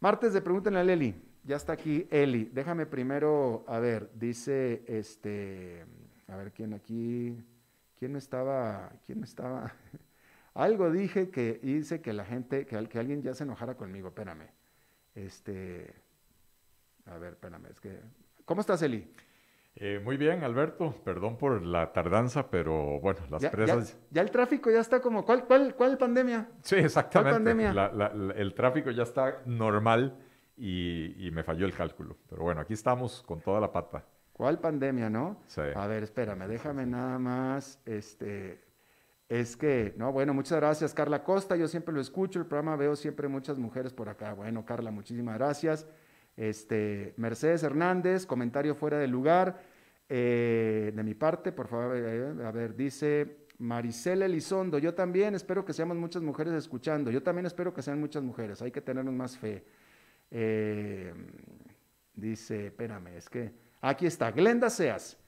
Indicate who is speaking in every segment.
Speaker 1: Martes de Pregúntenle a Eli. Ya está aquí Eli. Déjame primero, a ver, dice este, a ver quién aquí, quién estaba, quién estaba. Algo dije que hice que la gente, que, que alguien ya se enojara conmigo. Espérame. Este, a ver, espérame, es que, ¿cómo estás, Eli?
Speaker 2: Eh, muy bien, Alberto. Perdón por la tardanza, pero bueno, las presas.
Speaker 1: Ya, el tráfico ya está como. ¿Cuál, cuál, cuál pandemia?
Speaker 2: Sí, exactamente. pandemia? el tráfico ya está normal y, me falló el cálculo. Pero bueno, aquí estamos con toda la pata.
Speaker 1: ¿Cuál pandemia, no? Sí. A ver, espérame, déjame nada más. Este. Es que, no, bueno, muchas gracias, Carla Costa. Yo siempre lo escucho, el programa veo siempre muchas mujeres por acá. Bueno, Carla, muchísimas gracias. Este, Mercedes Hernández, comentario fuera de lugar. Eh, de mi parte, por favor, eh, a ver, dice Maricela Elizondo, yo también espero que seamos muchas mujeres escuchando, yo también espero que sean muchas mujeres, hay que tenernos más fe. Eh, dice, espérame, es que aquí está, Glenda Seas.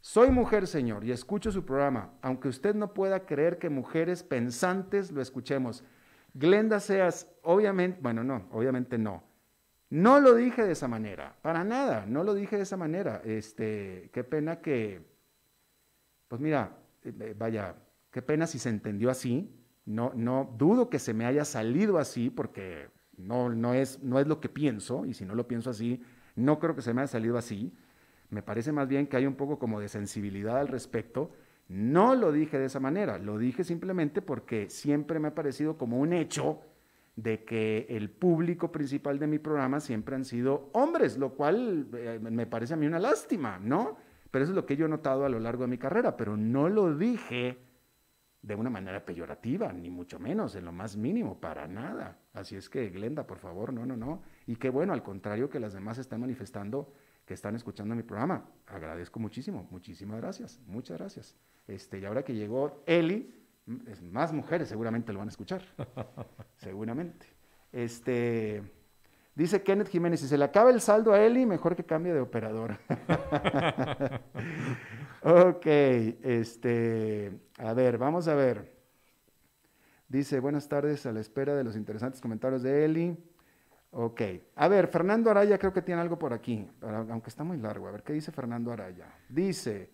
Speaker 1: Soy mujer, señor, y escucho su programa, aunque usted no pueda creer que mujeres pensantes lo escuchemos. Glenda Seas, obviamente, bueno, no, obviamente no. No lo dije de esa manera, para nada, no lo dije de esa manera. Este, qué pena que, pues mira, eh, eh, vaya, qué pena si se entendió así. No, no dudo que se me haya salido así porque no, no, es, no es lo que pienso y si no lo pienso así, no creo que se me haya salido así. Me parece más bien que hay un poco como de sensibilidad al respecto. No lo dije de esa manera, lo dije simplemente porque siempre me ha parecido como un hecho de que el público principal de mi programa siempre han sido hombres, lo cual eh, me parece a mí una lástima, ¿no? Pero eso es lo que yo he notado a lo largo de mi carrera, pero no lo dije de una manera peyorativa, ni mucho menos, en lo más mínimo, para nada. Así es que, Glenda, por favor, no, no, no. Y qué bueno, al contrario que las demás están manifestando que están escuchando mi programa. Agradezco muchísimo, muchísimas gracias, muchas gracias. Este, y ahora que llegó Eli, más mujeres seguramente lo van a escuchar. seguramente. Este, dice Kenneth Jiménez, si se le acaba el saldo a Eli, mejor que cambie de operador. ok, este, a ver, vamos a ver. Dice, buenas tardes, a la espera de los interesantes comentarios de Eli. Ok, a ver, Fernando Araya creo que tiene algo por aquí, aunque está muy largo. A ver, ¿qué dice Fernando Araya? Dice,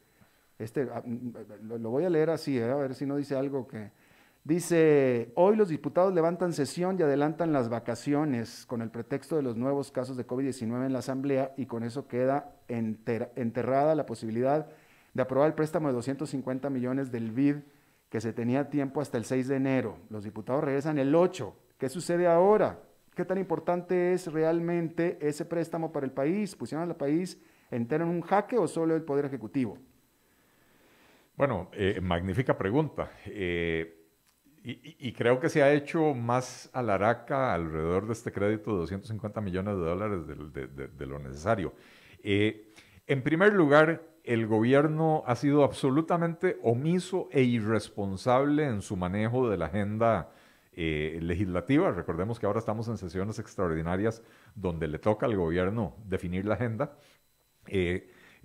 Speaker 1: este, ah, mm, lo, voy a leer así, ¿eh? a ver si no dice algo que... Dice, hoy los diputados levantan sesión y adelantan las vacaciones con el pretexto de los nuevos casos de COVID-19 en la Asamblea y con eso queda enterrada la posibilidad de aprobar el préstamo de 250 millones del BID que se tenía tiempo hasta el 6 de enero. Los diputados regresan el 8. ¿Qué sucede ahora? ¿Qué tan importante es realmente ese préstamo para el país? ¿Pusieron al país entero en un jaque o solo el Poder Ejecutivo?
Speaker 2: Bueno, eh, magnífica pregunta. Eh, y, creo que se ha hecho más alaraca alrededor de este crédito de 250 millones de dólares de, lo necesario. Eh, en primer lugar, el gobierno ha sido absolutamente omiso e irresponsable en su manejo de la agenda legislativa. Recordemos que ahora estamos en sesiones extraordinarias donde le toca al gobierno definir la agenda.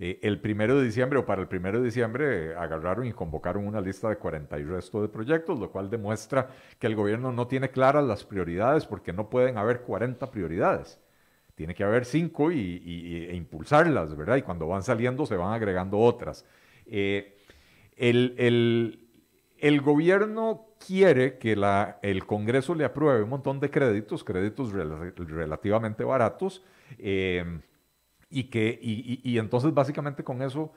Speaker 2: El primero de diciembre o para el primero de diciembre eh, agarraron y convocaron una lista de 40 y resto de proyectos, lo cual demuestra que el gobierno no tiene claras las prioridades porque no pueden haber 40 prioridades. Tiene que haber cinco y, e impulsarlas, ¿verdad? Y cuando van saliendo se van agregando otras. Eh, el, el, gobierno quiere que la, el Congreso le apruebe un montón de créditos, créditos relativamente baratos, y que, y, entonces básicamente con eso,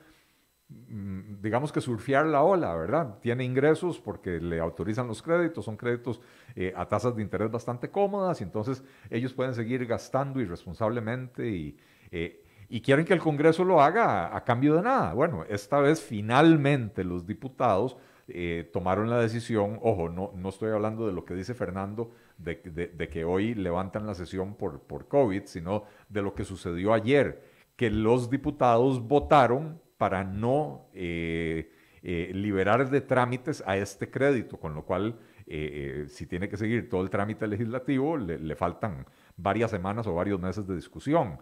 Speaker 2: mm, digamos que surfear la ola, ¿verdad? Tiene ingresos porque le autorizan los créditos, son créditos eh, a tasas de interés bastante cómodas y entonces ellos pueden seguir gastando irresponsablemente y, eh, y quieren que el Congreso lo haga a, cambio de nada. Bueno, esta vez finalmente los diputados eh, tomaron la decisión, ojo, no, no estoy hablando de lo que dice Fernando, de, que hoy levantan la sesión por, por COVID, sino de lo que sucedió ayer, que los diputados votaron para no eh, eh, liberar de trámites a este crédito, con lo cual, eh, si tiene que seguir todo el trámite legislativo, le, le, faltan varias semanas o varios meses de discusión.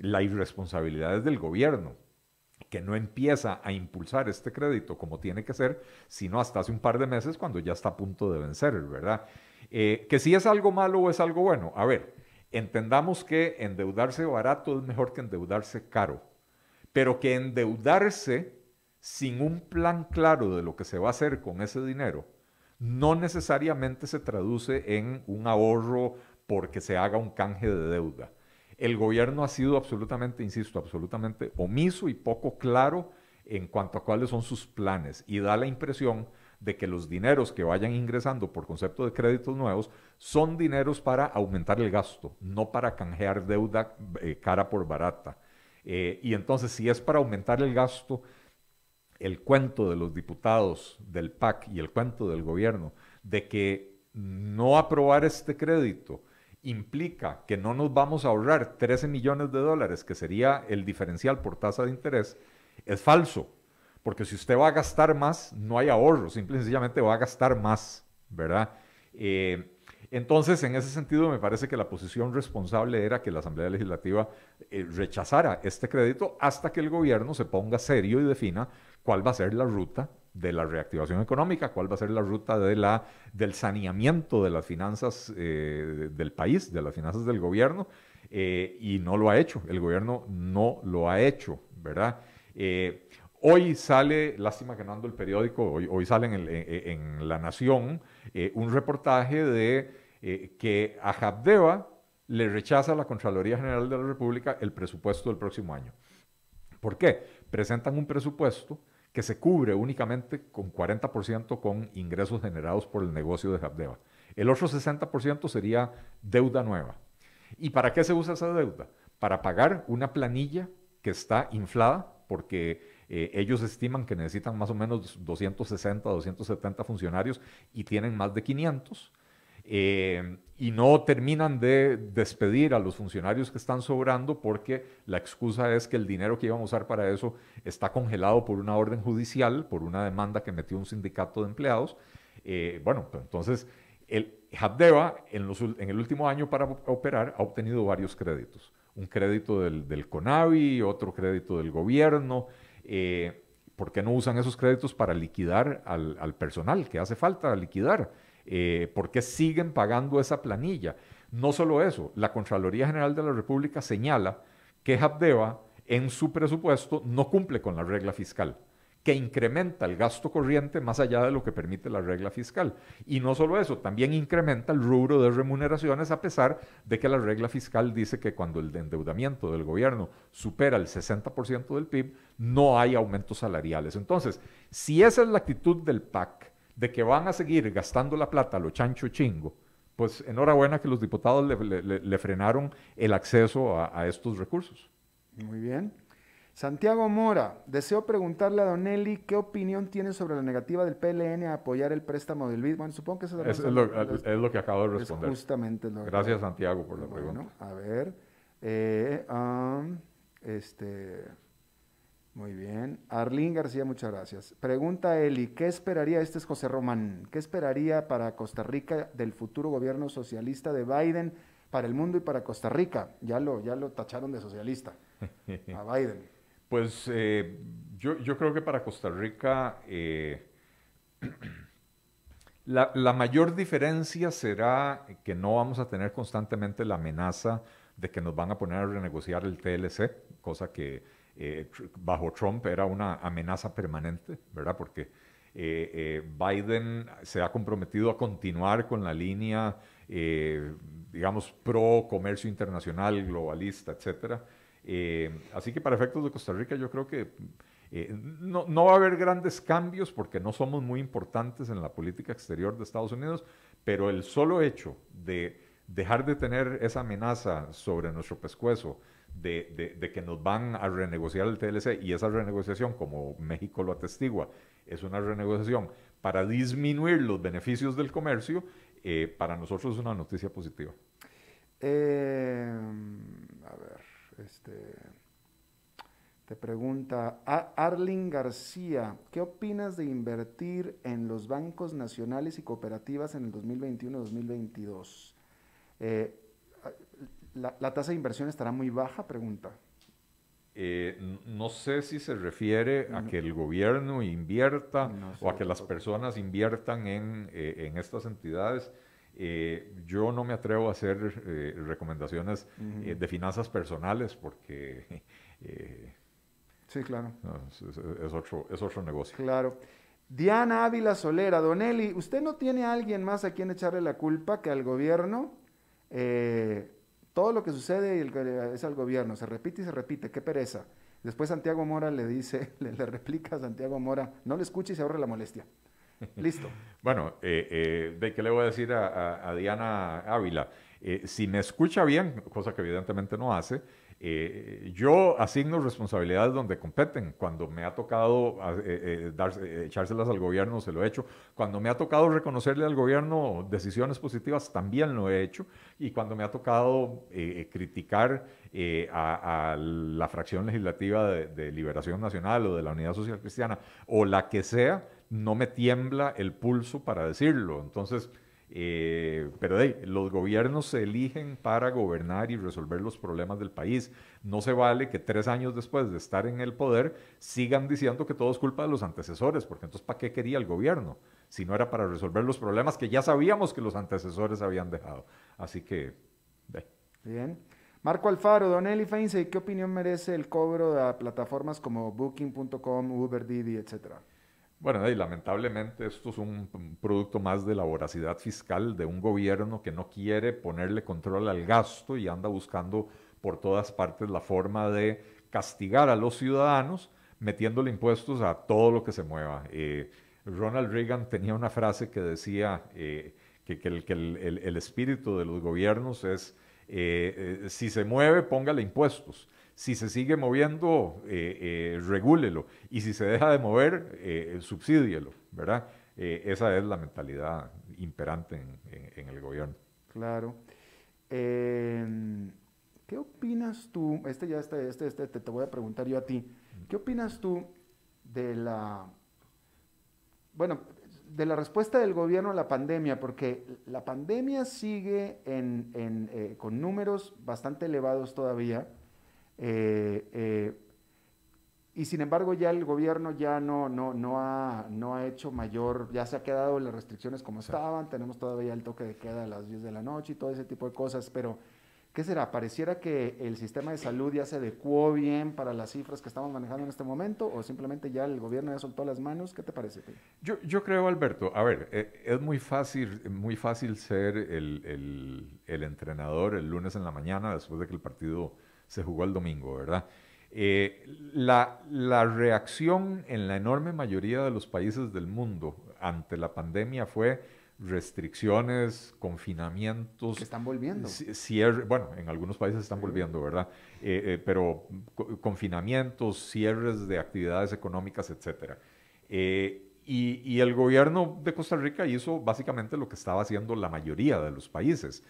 Speaker 2: la irresponsabilidad es del gobierno que no empieza a impulsar este crédito como tiene que ser, sino hasta hace un par de meses cuando ya está a punto de vencer, ¿verdad? Que si es algo malo o es algo bueno. A ver, entendamos que endeudarse barato es mejor que endeudarse caro, pero que endeudarse sin un plan claro de lo que se va a hacer con ese dinero no necesariamente se traduce en un ahorro porque se haga un canje de deuda. El gobierno ha sido absolutamente, insisto, absolutamente omiso y poco claro en cuanto a cuáles son sus planes y da la impresión de que los dineros que vayan ingresando por concepto de créditos nuevos son dineros para aumentar el gasto, no para canjear deuda eh, cara por barata. Eh, y entonces, si es para aumentar el gasto, el cuento de los diputados del PAC y el cuento del gobierno de que no aprobar este crédito implica que no nos vamos a ahorrar 13 millones de dólares, que sería el diferencial por tasa de interés, es falso. Porque si usted va a gastar más, no hay ahorro, simple y sencillamente va a gastar más, ¿verdad? Eh, entonces, en ese sentido, me parece que la posición responsable era que la Asamblea Legislativa eh, rechazara este crédito hasta que el gobierno se ponga serio y defina cuál va a ser la ruta de la reactivación económica, cuál va a ser la ruta de la, del saneamiento de las finanzas eh, del país, de las finanzas del gobierno, y no lo ha hecho, el gobierno no lo ha hecho, ¿verdad? Eh, hoy sale, lástima que no ando el periódico, hoy, hoy sale en, La Nación un reportaje de que a Jabdeva le rechaza a la Contraloría General de la República el presupuesto del próximo año. ¿Por qué? Presentan un presupuesto que se cubre únicamente con 40% con ingresos generados por el negocio de Habdeba. El otro 60% sería deuda nueva. ¿Y para qué se usa esa deuda? Para pagar una planilla que está inflada porque eh, ellos estiman que necesitan más o menos 260, 270 funcionarios y tienen más de 500. Eh, y no terminan de despedir a los funcionarios que están sobrando porque la excusa es que el dinero que iban a usar para eso está congelado por una orden judicial, por una demanda que metió un sindicato de empleados. Eh, bueno, pues entonces el Habdeba en, en, el último año para operar ha obtenido varios créditos. Un crédito del, del CONAVI, otro crédito del gobierno. Eh, ¿Por qué no usan esos créditos para liquidar al, al personal que hace falta liquidar? eh, por qué siguen pagando esa planilla. No solo eso, la Contraloría General de la República señala que Habdeba en su presupuesto no cumple con la regla fiscal, que incrementa el gasto corriente más allá de lo que permite la regla fiscal. Y no solo eso, también incrementa el rubro de remuneraciones a pesar de que la regla fiscal dice que cuando el endeudamiento del gobierno supera el 60% del PIB, no hay aumentos salariales. Entonces, si esa es la actitud del PAC, de que van a seguir gastando la plata a lo chancho chingo, pues enhorabuena que los diputados le, frenaron el acceso a, estos recursos.
Speaker 1: Muy bien. Santiago Mora, deseo preguntarle a Don Eli qué opinión tiene sobre la negativa del PLN a apoyar el préstamo del BID. Bueno, supongo que eso
Speaker 2: es, es, lo, es, lo, que acabo de responder.
Speaker 1: justamente lo
Speaker 2: Gracias, Santiago, por la pregunta.
Speaker 1: A ver, eh, um, este... Muy bien. Arlín García, muchas gracias. Pregunta Eli, ¿qué esperaría, este es José Román, qué esperaría para Costa Rica del futuro gobierno socialista de Biden para el mundo y para Costa Rica? Ya lo, ya lo tacharon de socialista a Biden.
Speaker 2: Pues eh, yo, creo que para Costa Rica eh, la, mayor diferencia será que no vamos a tener constantemente la amenaza de que nos van a poner a renegociar el TLC, cosa que eh, bajo Trump era una amenaza permanente, ¿verdad? Porque Biden se ha comprometido a continuar con la línea, digamos, pro comercio internacional, globalista, etc. así que para efectos de Costa Rica yo creo que no, no, va a haber grandes cambios porque no somos muy importantes en la política exterior de Estados Unidos, pero el solo hecho de dejar de tener esa amenaza sobre nuestro pescuezo, de, que nos van a renegociar el TLC y esa renegociación, como México lo atestigua, es una renegociación para disminuir los beneficios del comercio, eh, para nosotros es una noticia positiva.
Speaker 1: Eh, este, te pregunta Arling García, ¿qué opinas de invertir en los bancos nacionales y cooperativas en el 2021-2022? Eh, ¿La, tasa de inversión estará muy baja? Pregunta.
Speaker 2: Eh, no sé si se refiere a que el gobierno invierta o a que las personas inviertan en, eh, estas entidades. Yo no me atrevo a hacer recomendaciones de finanzas personales porque...
Speaker 1: sí, claro.
Speaker 2: es, otro, es otro negocio.
Speaker 1: Claro. Diana Ávila Solera, Donelli, ¿usted no tiene a alguien más a quien echarle la culpa que al gobierno? Eh, todo lo que sucede es al gobierno, se repite y se repite, qué pereza. Después Santiago Mora le dice, le, replica a Santiago Mora, no le escuche y se ahorre la molestia. Listo.
Speaker 2: bueno, eh, eh, ¿de qué le voy a decir a, Diana Ávila? si me escucha bien, cosa que evidentemente no hace, eh, yo asigno responsabilidades donde competen. Cuando me ha tocado eh, eh, echárselas al gobierno, se lo he hecho. Cuando me ha tocado reconocerle al gobierno decisiones positivas, también lo he hecho. Y cuando me ha tocado criticar a, la fracción legislativa de, de Liberación Nacional o de la Unidad Social Cristiana o la que sea, no me tiembla el pulso para decirlo. Entonces, eh, pero los gobiernos se eligen para gobernar y resolver los problemas del país. No se vale que tres años después de estar en el poder sigan diciendo que todo es culpa de los antecesores, porque entonces ¿para qué quería el gobierno? Si no era para resolver los problemas que ya sabíamos que los antecesores habían dejado. Así que...
Speaker 1: Bien. Marco Alfaro, Donelli Feinse, ¿qué opinión merece el cobro de plataformas como Booking.com, Uber, Didi, etcétera?
Speaker 2: Bueno, y lamentablemente esto es un, producto más de la voracidad fiscal de un gobierno que no quiere ponerle control al gasto y anda buscando por todas partes la forma de castigar a los ciudadanos metiéndole impuestos a todo lo que se mueva. Eh, Ronald Reagan tenía una frase que decía eh, que, el, espíritu de los gobiernos es, eh, si se mueve, póngale impuestos si se sigue moviendo, eh, eh, regúlelo. Y si se deja de mover, eh, subsídielo, ¿verdad? Eh, esa es la mentalidad imperante en, el gobierno.
Speaker 1: Claro. Em, ¿Qué opinas tú? Este ya, este, este, este, te, te voy a preguntar yo a ti. ¿Qué opinas tú de la, bueno, de la respuesta del gobierno a la pandemia? Porque la pandemia sigue en, en, con números bastante elevados todavía eh, eh, y sin embargo ya el gobierno ya no, no, no, ha, no ha hecho mayor, ya se ha quedado las restricciones como estaban, tenemos todavía el toque de queda a las 10 de la noche y todo ese tipo de cosas, pero ¿qué será? ¿Pareciera que el sistema de salud ya se adecuó bien para las cifras que estamos manejando en este momento o simplemente ya el gobierno ya soltó las manos? ¿Qué te parece?
Speaker 2: Yo, creo, Alberto, a ver, eh, es muy fácil, muy fácil ser el, entrenador el lunes en la mañana después de que el partido se jugó el domingo, ¿verdad? Eh, la, reacción en la enorme mayoría de los países del mundo ante la pandemia fue restricciones, confinamientos.
Speaker 1: Que están volviendo.
Speaker 2: Cierre, bueno, en algunos países están volviendo, ¿verdad? Eh, eh, pero confinamientos, cierres de actividades económicas, etc. y, el gobierno de Costa Rica hizo básicamente lo que estaba haciendo la mayoría de los países.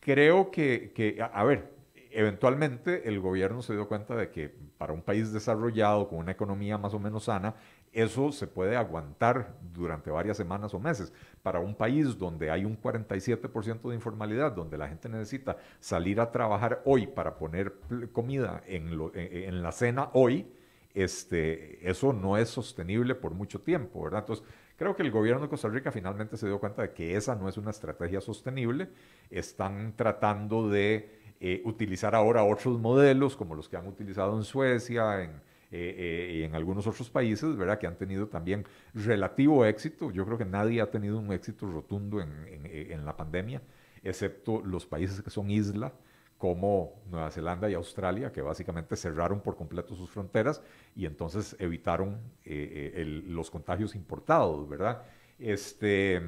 Speaker 2: creo que, que, a ver, eventualmente el gobierno se dio cuenta de que para un país desarrollado, con una economía más o menos sana, eso se puede aguantar durante varias semanas o meses. Para un país donde hay un 47% de informalidad, donde la gente necesita salir a trabajar hoy para poner comida en, la cena hoy, este, eso no es sostenible por mucho tiempo, ¿verdad? Entonces, creo que el gobierno de Costa Rica finalmente se dio cuenta de que esa no es una estrategia sostenible. Están tratando de eh, utilizar ahora otros modelos como los que han utilizado en Suecia, en, eh, eh, y en algunos otros países, ¿verdad? Que han tenido también relativo éxito. Yo creo que nadie ha tenido un éxito rotundo en, en, la pandemia, excepto los países que son isla, como Nueva Zelanda y Australia, que básicamente cerraron por completo sus fronteras y entonces evitaron los contagios importados, ¿verdad? Este,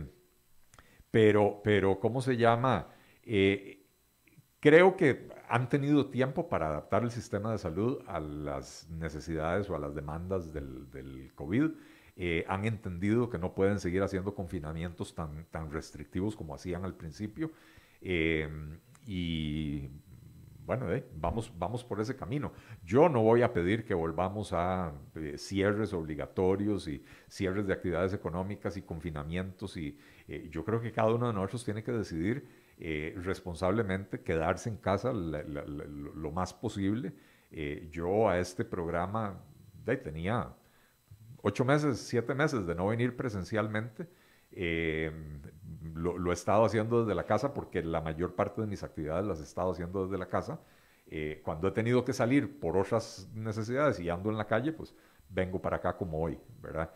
Speaker 2: pero, pero, ¿cómo se llama? Creo que han tenido tiempo para adaptar el sistema de salud a las necesidades o a las demandas del, COVID. Eh, han entendido que no pueden seguir haciendo confinamientos tan, tan restrictivos como hacían al principio. Eh, y bueno, eh, vamos, vamos por ese camino. Yo no voy a pedir que volvamos a cierres obligatorios y cierres de actividades económicas y confinamientos. Y yo creo que cada uno de nosotros tiene que decidir eh, responsablemente, quedarse en casa lo más posible. Eh, yo a este programa tenía ocho meses, siete meses de no venir presencialmente. Eh, lo, he estado haciendo desde la casa porque la mayor parte de mis actividades las he estado haciendo desde la casa. Eh, cuando he tenido que salir por otras necesidades y ando en la calle, pues vengo para acá como hoy, ¿verdad?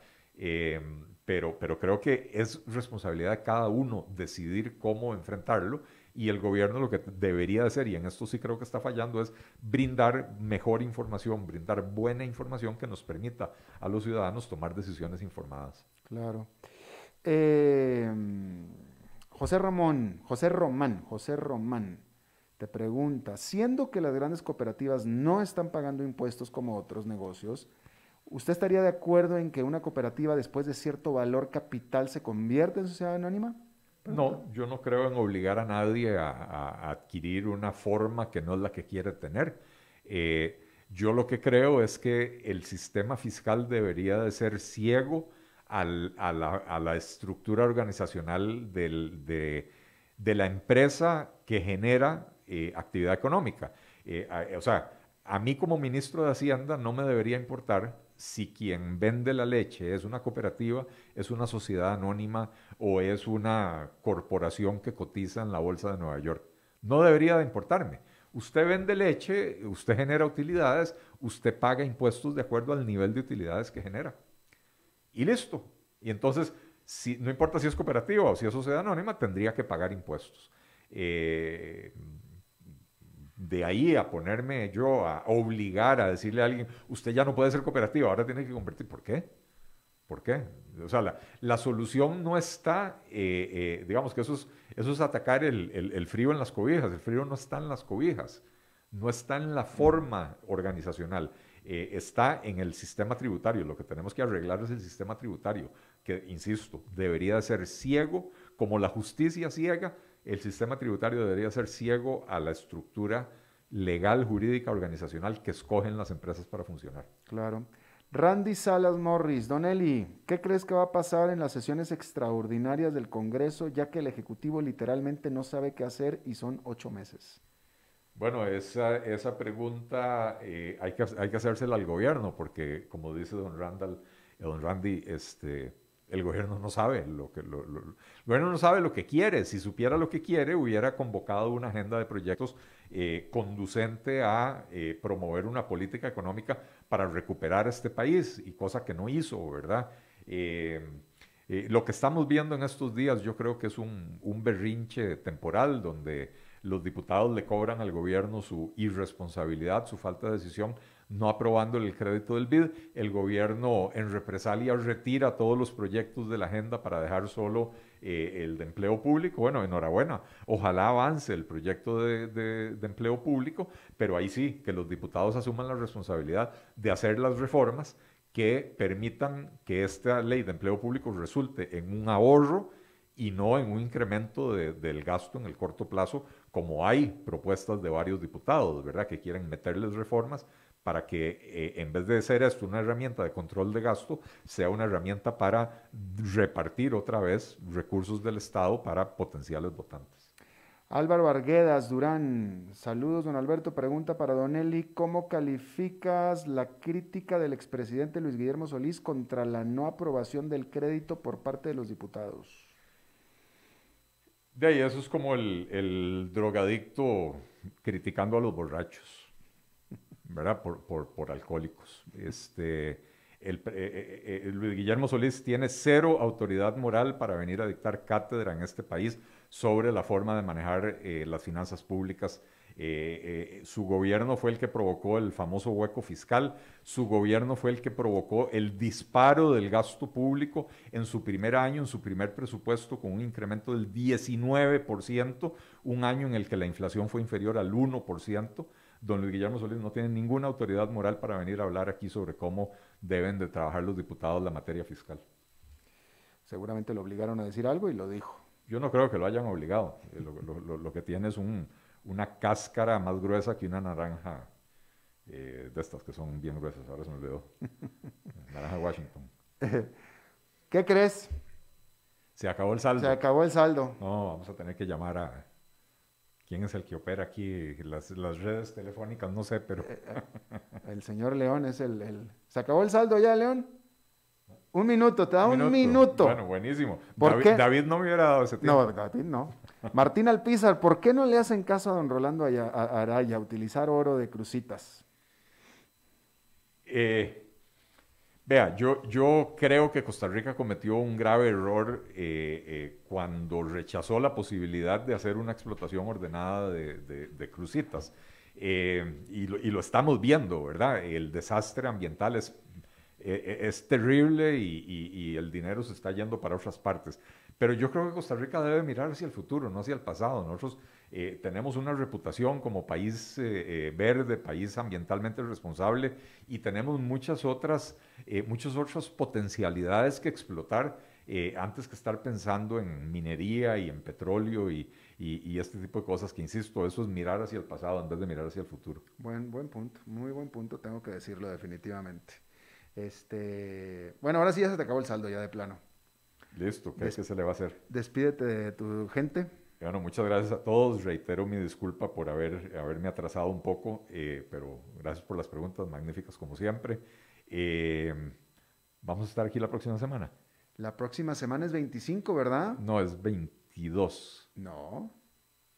Speaker 2: Pero, pero creo que es responsabilidad de cada uno decidir cómo enfrentarlo y el gobierno lo que debería hacer, y en esto sí creo que está fallando, es brindar mejor información, brindar buena información que nos permita a los ciudadanos tomar decisiones informadas.
Speaker 1: Claro. Eh, José Ramón, José Román, José Román te pregunta, siendo que las grandes cooperativas no están pagando impuestos como otros negocios, ¿usted estaría de acuerdo en que una cooperativa después de cierto valor capital se convierta en sociedad anónima?
Speaker 2: No, yo no creo en obligar a nadie a, adquirir una forma que no es la que quiere tener. Eh, yo lo que creo es que el sistema fiscal debería de ser ciego a, la, estructura organizacional de, la empresa que genera eh, actividad económica. Eh, o sea, a mí como ministro de Hacienda no me debería importar si quien vende la leche es una cooperativa, es una sociedad anónima o es una corporación que cotiza en la Bolsa de Nueva York. No debería de importarme. Usted vende leche, usted genera utilidades, usted paga impuestos de acuerdo al nivel de utilidades que genera. Y listo. Y entonces, si, no importa si es cooperativa o si es sociedad anónima, tendría que pagar impuestos. Eh, de ahí a ponerme yo a obligar a decirle a alguien, usted ya no puede ser cooperativa, ahora tiene que convertir. ¿Por qué? ¿Por qué? O sea, la, solución no está, eh, eh, digamos que eso es, eso es atacar el, frío en las cobijas. El frío no está en las cobijas, no está en la forma organizacional, eh, está en el sistema tributario. Lo que tenemos que arreglar es el sistema tributario, que, insisto, debería ser ciego, como la justicia ciega, el sistema tributario debería ser ciego a la estructura legal, jurídica, organizacional que escogen las empresas para funcionar.
Speaker 1: Claro. Randy Salas Morris, Don Eli, ¿qué crees que va a pasar en las sesiones extraordinarias del Congreso, ya que el Ejecutivo literalmente no sabe qué hacer y son ocho meses?
Speaker 2: Bueno, esa, esa pregunta eh, hay, que, hay que hacérsela al gobierno, porque como dice don Randall, don Randy, este, el gobierno no sabe lo que el gobierno no sabe lo que quiere. Si supiera lo que quiere, hubiera convocado una agenda de proyectos eh, conducente a eh, promover una política económica para recuperar este país y cosa que no hizo, ¿verdad? Eh, lo que estamos viendo en estos días, yo creo que es un, un berrinche temporal donde los diputados le cobran al gobierno su irresponsabilidad, su falta de decisión no aprobando el crédito del BID. El gobierno en represalia retira todos los proyectos de la agenda para dejar solo eh, el de empleo público. Bueno, enhorabuena. Ojalá avance el proyecto de, empleo público, pero ahí sí, que los diputados asuman la responsabilidad de hacer las reformas que permitan que esta ley de empleo público resulte en un ahorro y no en un incremento del gasto en el corto plazo, como hay propuestas de varios diputados, ¿verdad? Que quieren meterles reformas para que eh, en vez de ser esto una herramienta de control de gasto, sea una herramienta para repartir otra vez recursos del Estado para potenciales votantes.
Speaker 1: Álvaro Arguedas Durán, saludos don Alberto, pregunta para don Eli, ¿cómo calificas la crítica del expresidente Luis Guillermo Solís contra la no aprobación del crédito por parte de los diputados?
Speaker 2: De ahí, eso es como el, el drogadicto criticando a los borrachos. Por, alcohólicos. Este, eh, eh, eh, Luis Guillermo Solís tiene cero autoridad moral para venir a dictar cátedra en este país sobre la forma de manejar las finanzas públicas. su gobierno fue el que provocó el famoso hueco fiscal, su gobierno fue el que provocó el disparo del gasto público en su primer año, en su primer presupuesto, con un incremento del 19%, un año en el que la inflación fue inferior al 1% don Luis Guillermo Solís no tiene ninguna autoridad moral para venir a hablar aquí sobre cómo deben de trabajar los diputados la materia fiscal.
Speaker 1: Seguramente lo obligaron a decir algo y lo dijo.
Speaker 2: Yo no creo que lo hayan obligado. Eh, lo, que tiene es una cáscara más gruesa que una naranja eh, de estas que son bien gruesas. Ahora se me olvidó. naranja Washington.
Speaker 1: ¿Qué crees?
Speaker 2: Se acabó el saldo.
Speaker 1: Se acabó el saldo.
Speaker 2: No, vamos a tener que llamar a, quién es el que opera aquí las, redes telefónicas, no sé, pero...
Speaker 1: Eh, eh, el señor León es el, ¿Se acabó el saldo ya, León? Un minuto, te da un, minuto.
Speaker 2: Bueno, buenísimo. David, David, no me hubiera dado ese tiempo.
Speaker 1: No, David no. Martín Alpizar, ¿por qué no le hacen caso a don Rolando Araya utilizar oro de crucitas?
Speaker 2: Eh, vea, yo, yo creo que Costa Rica cometió un grave error eh, eh, cuando rechazó la posibilidad de hacer una explotación ordenada de, crucitas. Y lo, y, lo, estamos viendo, ¿verdad? El desastre ambiental es e, e, es terrible y, el dinero se está yendo para otras partes. Pero yo creo que Costa Rica debe mirar hacia el futuro, no hacia el pasado. Nosotros eh, tenemos una reputación como país eh, eh, verde, país ambientalmente responsable y tenemos muchas otras, muchas otras potencialidades que explotar antes que estar pensando en minería y en petróleo y, y, este tipo de cosas que, insisto, eso es mirar hacia el pasado en vez de mirar hacia el futuro.
Speaker 1: Buen, buen punto, muy buen punto, tengo que decirlo definitivamente. Este, bueno, ahora sí ya se te acabó el saldo ya de plano.
Speaker 2: Listo, ¿qué es que se le va a hacer?
Speaker 1: Despídete de tu gente.
Speaker 2: Bueno, muchas gracias a todos. Reitero mi disculpa por haber, haberme atrasado un poco, eh, pero gracias por las preguntas magníficas como siempre. Eh, vamos a estar aquí la próxima semana.
Speaker 1: La próxima semana es 25, ¿verdad?
Speaker 2: No, es 22.
Speaker 1: No.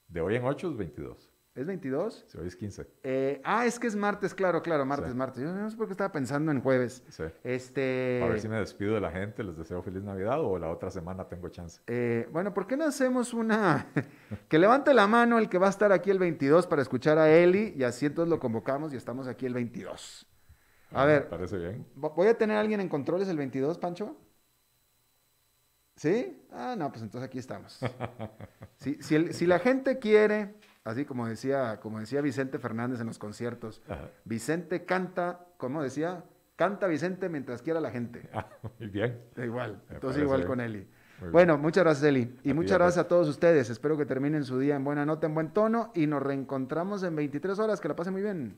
Speaker 2: De hoy en 8 es 22.
Speaker 1: ¿Es 22?
Speaker 2: Sí, hoy es 15.
Speaker 1: Eh, ah, es que es martes, claro, claro, martes, martes. Yo no sé por qué estaba pensando en jueves.
Speaker 2: Sí.
Speaker 1: Este...
Speaker 2: A ver si me despido de la gente, les deseo feliz Navidad o la otra semana tengo chance.
Speaker 1: Eh, bueno, ¿por qué no hacemos una... que levante la mano el que va a estar aquí el 22 para escuchar a Eli y así entonces lo convocamos y estamos aquí el 22. A ah, ver.
Speaker 2: Parece bien.
Speaker 1: ¿Voy a tener a alguien en controles el 22, Pancho? ¿Sí? Ah, no, pues entonces aquí estamos. si, si la gente quiere así como decía, como decía Vicente Fernández en los conciertos. Vicente canta, como decía, canta Vicente mientras quiera la gente.
Speaker 2: Ah, muy bien.
Speaker 1: Igual, entonces igual con Eli. Bueno, muchas gracias Eli. Y muchas gracias a todos ustedes. Espero que terminen su día en buena nota, en buen tono y nos reencontramos en 23 horas. Que la pasen muy bien.